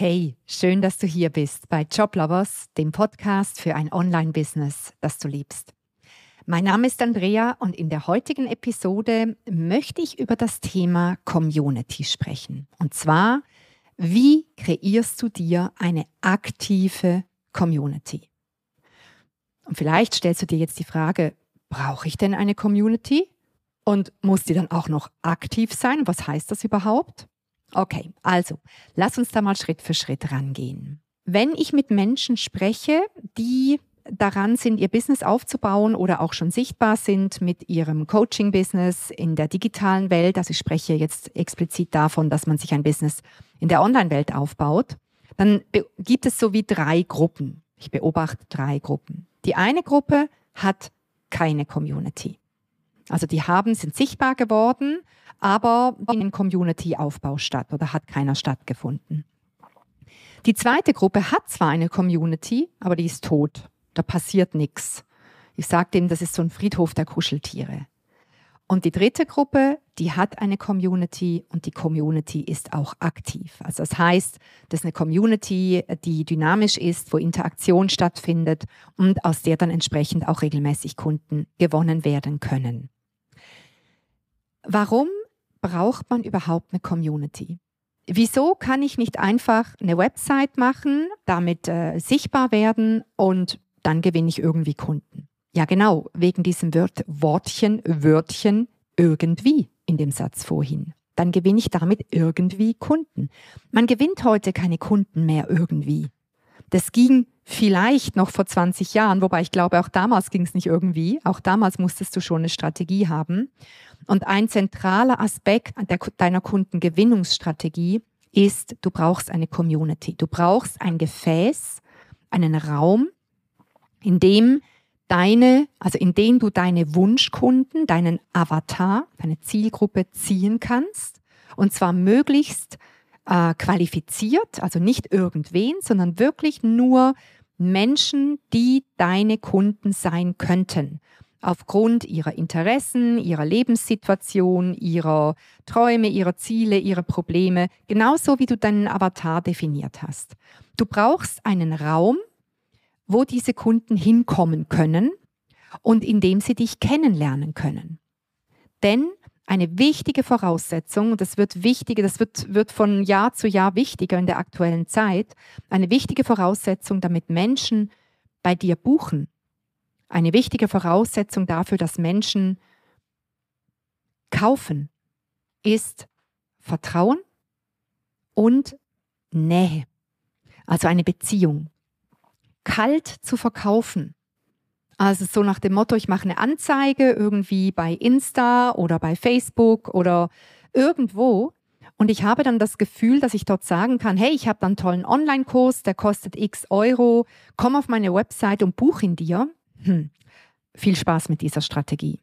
Hey, schön, dass du hier bist bei Joblovers, dem Podcast für ein Online-Business, das du liebst. Mein Name ist Andrea und in der heutigen Episode möchte ich über das Thema Community sprechen. Und zwar, wie kreierst du dir eine aktive Community? Und vielleicht stellst du dir jetzt die Frage, brauche ich denn eine Community? Und muss die dann auch noch aktiv sein? Was heißt das überhaupt? Okay, also lass uns da mal Schritt für Schritt rangehen. Wenn ich mit Menschen spreche, die daran sind, ihr Business aufzubauen oder auch schon sichtbar sind mit ihrem Coaching-Business in der digitalen Welt, also ich spreche jetzt explizit davon, dass man sich ein Business in der Online-Welt aufbaut, dann gibt es so wie drei Gruppen. Ich beobachte drei Gruppen. Die eine Gruppe hat keine Community. Also die haben, sind sichtbar geworden, aber in Community-Aufbau statt oder hat keiner stattgefunden. Die zweite Gruppe hat zwar eine Community, aber die ist tot. Da passiert nichts. Ich sage dem, das ist so ein Friedhof der Kuscheltiere. Und die dritte Gruppe, die hat eine Community und die Community ist auch aktiv. Also das heißt, das ist eine Community, die dynamisch ist, wo Interaktion stattfindet und aus der dann entsprechend auch regelmäßig Kunden gewonnen werden können. Warum braucht man überhaupt eine Community? Wieso kann ich nicht einfach eine Website machen, damit äh, sichtbar werden und dann gewinne ich irgendwie Kunden? Ja, genau, wegen diesem Wort, Wortchen, Wörtchen, irgendwie in dem Satz vorhin. Dann gewinne ich damit irgendwie Kunden. Man gewinnt heute keine Kunden mehr irgendwie. Das ging vielleicht noch vor 20 Jahren, wobei ich glaube, auch damals ging es nicht irgendwie. Auch damals musstest du schon eine Strategie haben. Und ein zentraler Aspekt der, deiner Kundengewinnungsstrategie ist, du brauchst eine Community. Du brauchst ein Gefäß, einen Raum, in dem deine, also in den du deine Wunschkunden, deinen Avatar, deine Zielgruppe ziehen kannst. Und zwar möglichst äh, qualifiziert, also nicht irgendwen, sondern wirklich nur Menschen, die deine Kunden sein könnten aufgrund ihrer Interessen, ihrer Lebenssituation, ihrer Träume, ihrer Ziele, ihrer Probleme, genauso wie du deinen Avatar definiert hast. Du brauchst einen Raum, wo diese Kunden hinkommen können und in dem sie dich kennenlernen können. Denn eine wichtige Voraussetzung, und das wird wichtiger, das wird, wird von Jahr zu Jahr wichtiger in der aktuellen Zeit, eine wichtige Voraussetzung, damit Menschen bei dir buchen, eine wichtige Voraussetzung dafür, dass Menschen kaufen, ist Vertrauen und Nähe. Also eine Beziehung. Kalt zu verkaufen. Also so nach dem Motto, ich mache eine Anzeige irgendwie bei Insta oder bei Facebook oder irgendwo und ich habe dann das Gefühl, dass ich dort sagen kann, hey, ich habe dann einen tollen Online-Kurs, der kostet x Euro, komm auf meine Website und buch ihn dir. Hm. Viel Spaß mit dieser Strategie.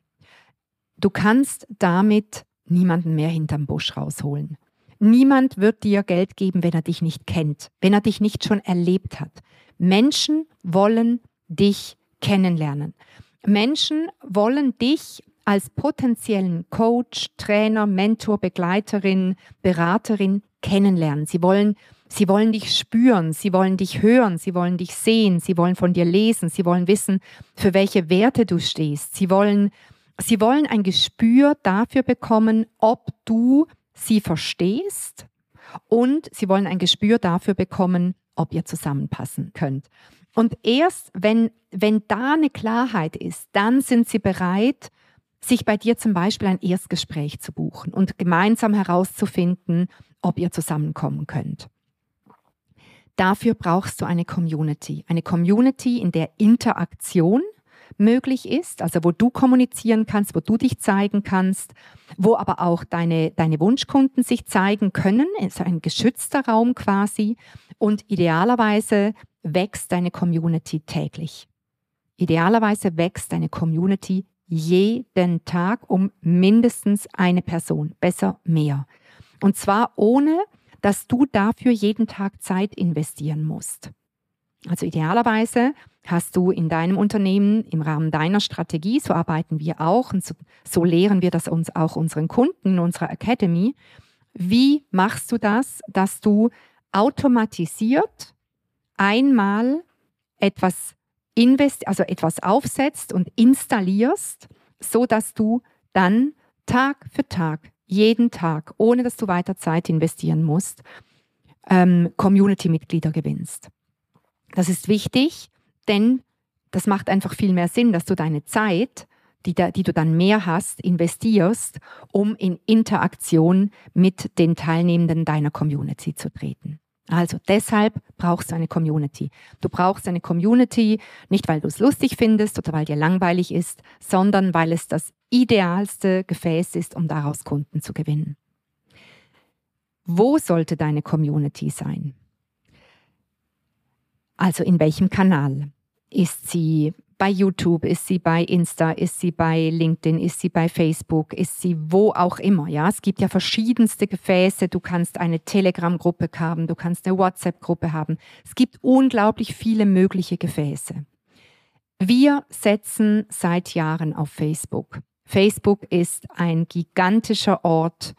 Du kannst damit niemanden mehr hinterm Busch rausholen. Niemand wird dir Geld geben, wenn er dich nicht kennt, wenn er dich nicht schon erlebt hat. Menschen wollen dich kennenlernen. Menschen wollen dich als potenziellen Coach, Trainer, Mentor, Begleiterin, Beraterin kennenlernen. Sie wollen Sie wollen dich spüren, sie wollen dich hören, sie wollen dich sehen, sie wollen von dir lesen, sie wollen wissen, für welche Werte du stehst. Sie wollen, sie wollen ein Gespür dafür bekommen, ob du sie verstehst und sie wollen ein Gespür dafür bekommen, ob ihr zusammenpassen könnt. Und erst wenn, wenn da eine Klarheit ist, dann sind sie bereit, sich bei dir zum Beispiel ein Erstgespräch zu buchen und gemeinsam herauszufinden, ob ihr zusammenkommen könnt. Dafür brauchst du eine Community. Eine Community, in der Interaktion möglich ist, also wo du kommunizieren kannst, wo du dich zeigen kannst, wo aber auch deine, deine Wunschkunden sich zeigen können, ist ein geschützter Raum quasi und idealerweise wächst deine Community täglich. Idealerweise wächst deine Community jeden Tag um mindestens eine Person, besser mehr. Und zwar ohne, dass du dafür jeden Tag Zeit investieren musst. Also idealerweise hast du in deinem Unternehmen im Rahmen deiner Strategie, so arbeiten wir auch und so, so lehren wir das uns auch unseren Kunden in unserer Academy. Wie machst du das, dass du automatisiert einmal etwas invest also etwas aufsetzt und installierst, so dass du dann Tag für Tag, jeden Tag, ohne dass du weiter Zeit investieren musst, ähm, Community-Mitglieder gewinnst. Das ist wichtig, denn das macht einfach viel mehr Sinn, dass du deine Zeit, die, da, die du dann mehr hast, investierst, um in Interaktion mit den Teilnehmenden deiner Community zu treten. Also deshalb brauchst du eine Community. Du brauchst eine Community nicht, weil du es lustig findest oder weil dir langweilig ist, sondern weil es das idealste Gefäß ist, um daraus Kunden zu gewinnen. Wo sollte deine Community sein? Also in welchem Kanal? Ist sie bei YouTube, ist sie bei Insta, ist sie bei LinkedIn, ist sie bei Facebook, ist sie wo auch immer. Ja, es gibt ja verschiedenste Gefäße. Du kannst eine Telegram-Gruppe haben, du kannst eine WhatsApp-Gruppe haben. Es gibt unglaublich viele mögliche Gefäße. Wir setzen seit Jahren auf Facebook. Facebook ist ein gigantischer Ort,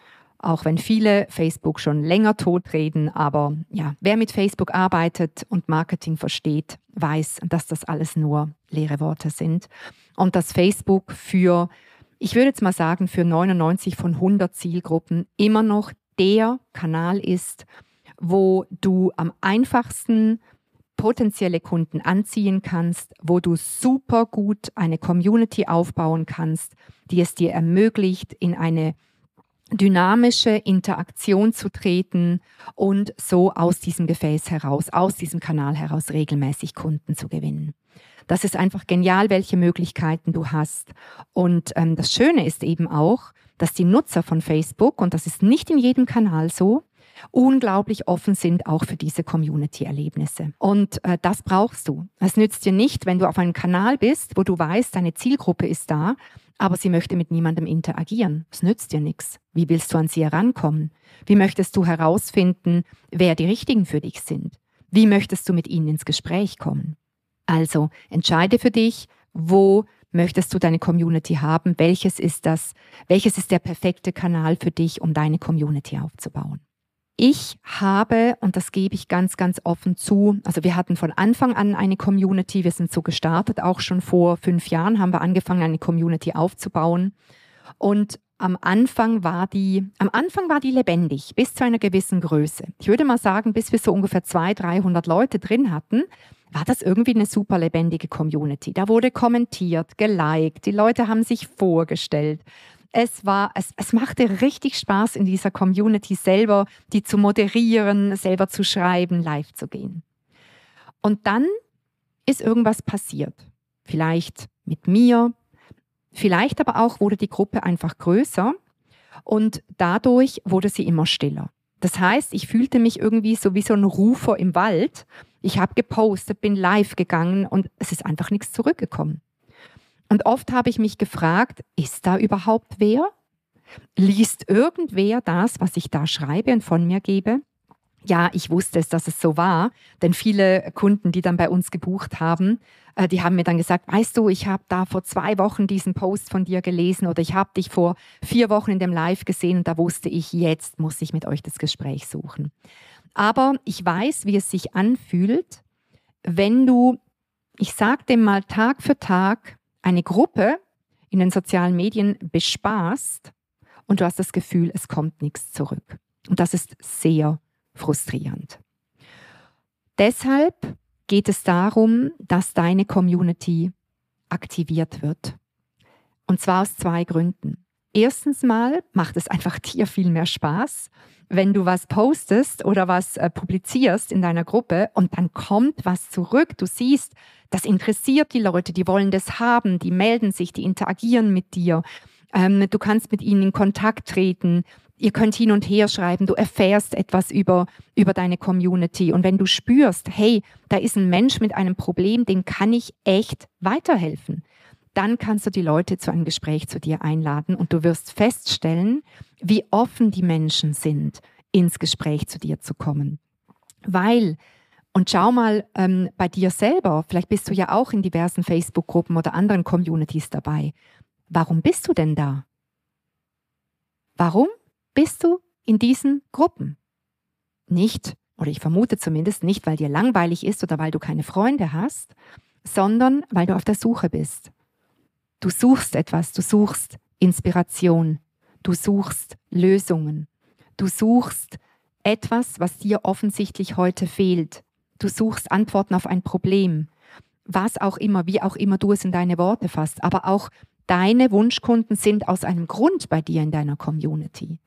auch wenn viele Facebook schon länger totreden. Aber ja, wer mit Facebook arbeitet und Marketing versteht, weiß, dass das alles nur leere Worte sind. Und dass Facebook für, ich würde jetzt mal sagen, für 99 von 100 Zielgruppen immer noch der Kanal ist, wo du am einfachsten potenzielle Kunden anziehen kannst, wo du super gut eine Community aufbauen kannst, die es dir ermöglicht, in eine dynamische Interaktion zu treten und so aus diesem Gefäß heraus, aus diesem Kanal heraus regelmäßig Kunden zu gewinnen. Das ist einfach genial, welche Möglichkeiten du hast. Und ähm, das Schöne ist eben auch, dass die Nutzer von Facebook, und das ist nicht in jedem Kanal so, unglaublich offen sind auch für diese Community-Erlebnisse. Und äh, das brauchst du. Es nützt dir nicht, wenn du auf einem Kanal bist, wo du weißt, deine Zielgruppe ist da, aber sie möchte mit niemandem interagieren. Es nützt dir nichts. Wie willst du an sie herankommen? Wie möchtest du herausfinden, wer die Richtigen für dich sind? Wie möchtest du mit ihnen ins Gespräch kommen? Also entscheide für dich, wo möchtest du deine Community haben? Welches ist das? Welches ist der perfekte Kanal für dich, um deine Community aufzubauen? Ich habe, und das gebe ich ganz, ganz offen zu, also wir hatten von Anfang an eine Community, wir sind so gestartet, auch schon vor fünf Jahren haben wir angefangen, eine Community aufzubauen. Und am Anfang war die, am Anfang war die lebendig, bis zu einer gewissen Größe. Ich würde mal sagen, bis wir so ungefähr 200, 300 Leute drin hatten, war das irgendwie eine super lebendige Community. Da wurde kommentiert, geliked, die Leute haben sich vorgestellt es war, es, es machte richtig Spaß in dieser Community selber, die zu moderieren, selber zu schreiben, live zu gehen. Und dann ist irgendwas passiert. Vielleicht mit mir, vielleicht aber auch wurde die Gruppe einfach größer und dadurch wurde sie immer stiller. Das heißt, ich fühlte mich irgendwie so wie so ein Rufer im Wald. Ich habe gepostet, bin live gegangen und es ist einfach nichts zurückgekommen. Und oft habe ich mich gefragt, ist da überhaupt wer? Liest irgendwer das, was ich da schreibe und von mir gebe? Ja, ich wusste es, dass es so war, denn viele Kunden, die dann bei uns gebucht haben, äh, die haben mir dann gesagt, weißt du, ich habe da vor zwei Wochen diesen Post von dir gelesen oder ich habe dich vor vier Wochen in dem Live gesehen und da wusste ich, jetzt muss ich mit euch das Gespräch suchen. Aber ich weiß, wie es sich anfühlt, wenn du, ich sag dem mal Tag für Tag, eine Gruppe in den sozialen Medien bespaßt und du hast das Gefühl, es kommt nichts zurück. Und das ist sehr frustrierend. Deshalb geht es darum, dass deine Community aktiviert wird. Und zwar aus zwei Gründen. Erstens mal macht es einfach dir viel mehr Spaß, wenn du was postest oder was äh, publizierst in deiner Gruppe und dann kommt was zurück. Du siehst, das interessiert die Leute, die wollen das haben, die melden sich, die interagieren mit dir. Ähm, du kannst mit ihnen in Kontakt treten. Ihr könnt hin und her schreiben, du erfährst etwas über, über deine Community. Und wenn du spürst, hey, da ist ein Mensch mit einem Problem, dem kann ich echt weiterhelfen, dann kannst du die Leute zu einem Gespräch zu dir einladen und du wirst feststellen, wie offen die Menschen sind, ins Gespräch zu dir zu kommen. Weil, und schau mal ähm, bei dir selber, vielleicht bist du ja auch in diversen Facebook-Gruppen oder anderen Communities dabei. Warum bist du denn da? Warum bist du in diesen Gruppen? Nicht, oder ich vermute zumindest nicht, weil dir langweilig ist oder weil du keine Freunde hast, sondern weil du auf der Suche bist. Du suchst etwas, du suchst Inspiration, du suchst Lösungen, du suchst etwas, was dir offensichtlich heute fehlt. Du suchst Antworten auf ein Problem, was auch immer, wie auch immer du es in deine Worte fasst, aber auch deine Wunschkunden sind aus einem Grund bei dir in deiner Community.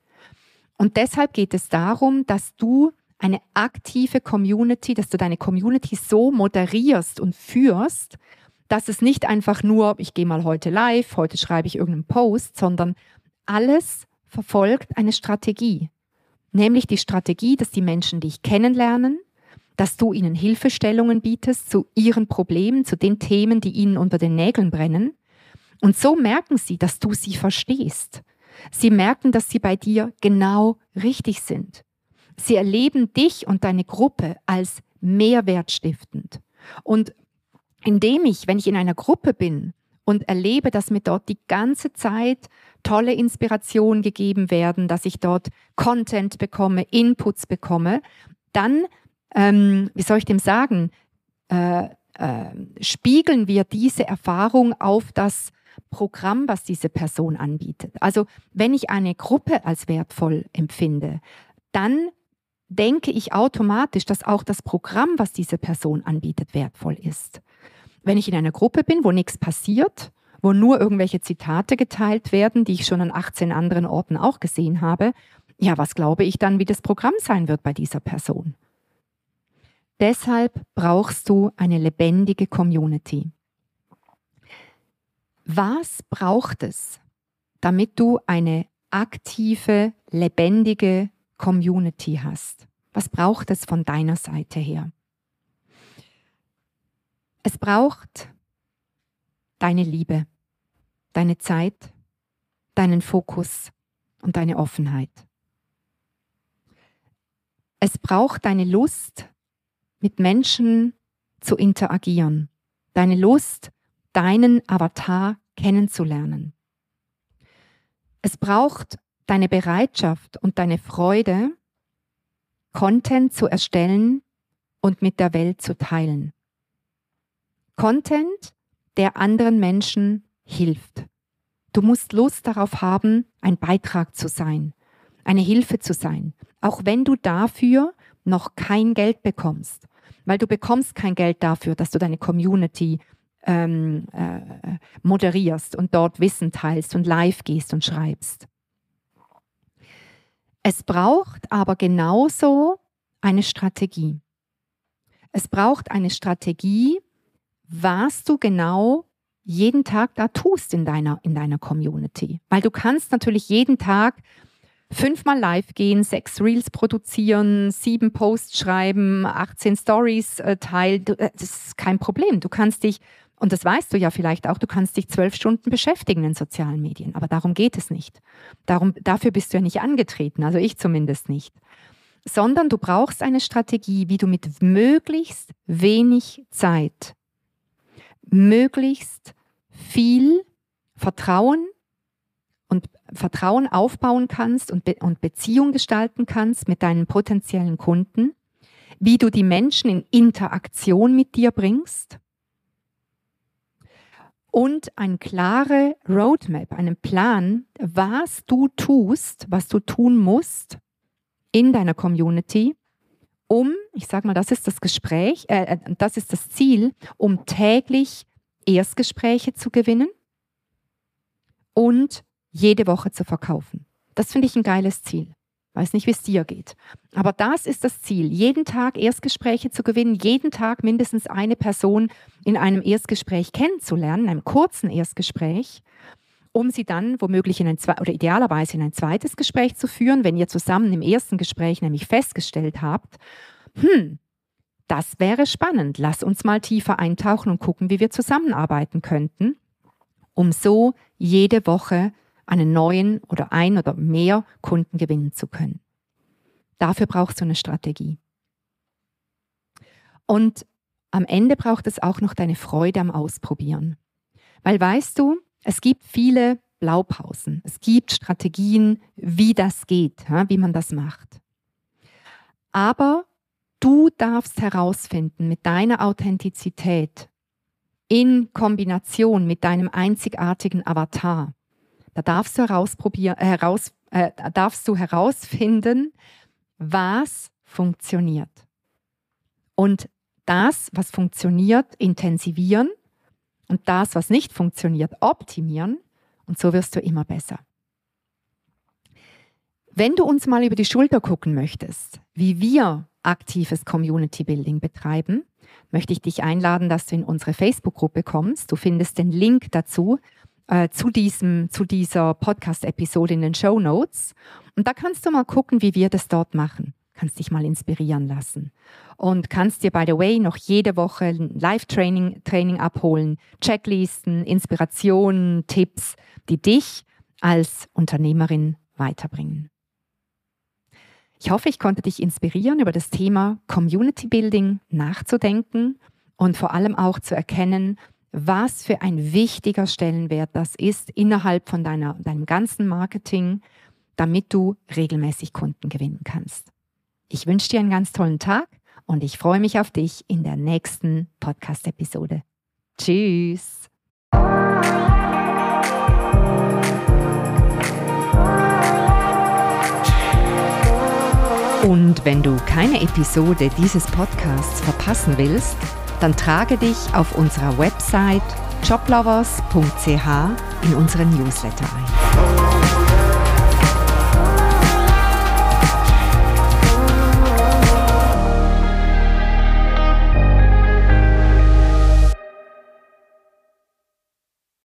Und deshalb geht es darum, dass du eine aktive Community, dass du deine Community so moderierst und führst, dass es nicht einfach nur, ich gehe mal heute live, heute schreibe ich irgendeinen Post, sondern alles verfolgt eine Strategie. Nämlich die Strategie, dass die Menschen dich kennenlernen, dass du ihnen Hilfestellungen bietest zu ihren Problemen, zu den Themen, die ihnen unter den Nägeln brennen. Und so merken sie, dass du sie verstehst. Sie merken, dass sie bei dir genau richtig sind. Sie erleben dich und deine Gruppe als mehrwertstiftend. Und indem ich, wenn ich in einer Gruppe bin und erlebe, dass mir dort die ganze Zeit tolle Inspirationen gegeben werden, dass ich dort Content bekomme, Inputs bekomme, dann, ähm, wie soll ich dem sagen, äh, äh, spiegeln wir diese Erfahrung auf das Programm, was diese Person anbietet. Also wenn ich eine Gruppe als wertvoll empfinde, dann denke ich automatisch, dass auch das Programm, was diese Person anbietet, wertvoll ist. Wenn ich in einer Gruppe bin, wo nichts passiert, wo nur irgendwelche Zitate geteilt werden, die ich schon an 18 anderen Orten auch gesehen habe, ja, was glaube ich dann, wie das Programm sein wird bei dieser Person? Deshalb brauchst du eine lebendige Community. Was braucht es, damit du eine aktive, lebendige Community hast? Was braucht es von deiner Seite her? Es braucht deine Liebe, deine Zeit, deinen Fokus und deine Offenheit. Es braucht deine Lust, mit Menschen zu interagieren, deine Lust, deinen Avatar kennenzulernen. Es braucht deine Bereitschaft und deine Freude, Content zu erstellen und mit der Welt zu teilen. Content, der anderen Menschen hilft. Du musst Lust darauf haben, ein Beitrag zu sein, eine Hilfe zu sein, auch wenn du dafür noch kein Geld bekommst, weil du bekommst kein Geld dafür, dass du deine Community ähm, äh, moderierst und dort Wissen teilst und live gehst und schreibst. Es braucht aber genauso eine Strategie. Es braucht eine Strategie, was du genau jeden Tag da tust in deiner, in deiner Community. Weil du kannst natürlich jeden Tag fünfmal live gehen, sechs Reels produzieren, sieben Posts schreiben, 18 Stories äh, teilen. Äh, das ist kein Problem. Du kannst dich und das weißt du ja vielleicht auch, du kannst dich zwölf Stunden beschäftigen in sozialen Medien, aber darum geht es nicht. Darum, dafür bist du ja nicht angetreten, also ich zumindest nicht. Sondern du brauchst eine Strategie, wie du mit möglichst wenig Zeit möglichst viel Vertrauen Vertrauen aufbauen kannst und, Be und Beziehung gestalten kannst mit deinen potenziellen Kunden, wie du die Menschen in Interaktion mit dir bringst und eine klare Roadmap, einen Plan, was du tust, was du tun musst in deiner Community, um, ich sage mal, das ist das Gespräch, äh, äh, das ist das Ziel, um täglich Erstgespräche zu gewinnen und jede Woche zu verkaufen. Das finde ich ein geiles Ziel. Weiß nicht, wie es dir geht. Aber das ist das Ziel, jeden Tag Erstgespräche zu gewinnen, jeden Tag mindestens eine Person in einem Erstgespräch kennenzulernen, in einem kurzen Erstgespräch, um sie dann womöglich in ein oder idealerweise in ein zweites Gespräch zu führen, wenn ihr zusammen im ersten Gespräch nämlich festgestellt habt, hm, das wäre spannend, lass uns mal tiefer eintauchen und gucken, wie wir zusammenarbeiten könnten, um so jede Woche einen neuen oder ein oder mehr Kunden gewinnen zu können. Dafür brauchst du eine Strategie. Und am Ende braucht es auch noch deine Freude am Ausprobieren. Weil weißt du, es gibt viele Blaupausen. Es gibt Strategien, wie das geht, wie man das macht. Aber Du darfst herausfinden mit deiner Authentizität in Kombination mit deinem einzigartigen Avatar. Da darfst du, herausprobieren, äh, heraus, äh, darfst du herausfinden, was funktioniert. Und das, was funktioniert, intensivieren und das, was nicht funktioniert, optimieren. Und so wirst du immer besser. Wenn du uns mal über die Schulter gucken möchtest, wie wir aktives Community Building betreiben, möchte ich dich einladen, dass du in unsere Facebook-Gruppe kommst. Du findest den Link dazu äh, zu, diesem, zu dieser Podcast-Episode in den Show Notes. Und da kannst du mal gucken, wie wir das dort machen. Kannst dich mal inspirieren lassen. Und kannst dir, by the way, noch jede Woche ein Live-Training Training abholen, Checklisten, Inspirationen, Tipps, die dich als Unternehmerin weiterbringen. Ich hoffe, ich konnte dich inspirieren, über das Thema Community Building nachzudenken und vor allem auch zu erkennen, was für ein wichtiger Stellenwert das ist innerhalb von deiner, deinem ganzen Marketing, damit du regelmäßig Kunden gewinnen kannst. Ich wünsche dir einen ganz tollen Tag und ich freue mich auf dich in der nächsten Podcast-Episode. Tschüss! Und wenn du keine Episode dieses Podcasts verpassen willst, dann trage dich auf unserer Website joblovers.ch in unseren Newsletter ein.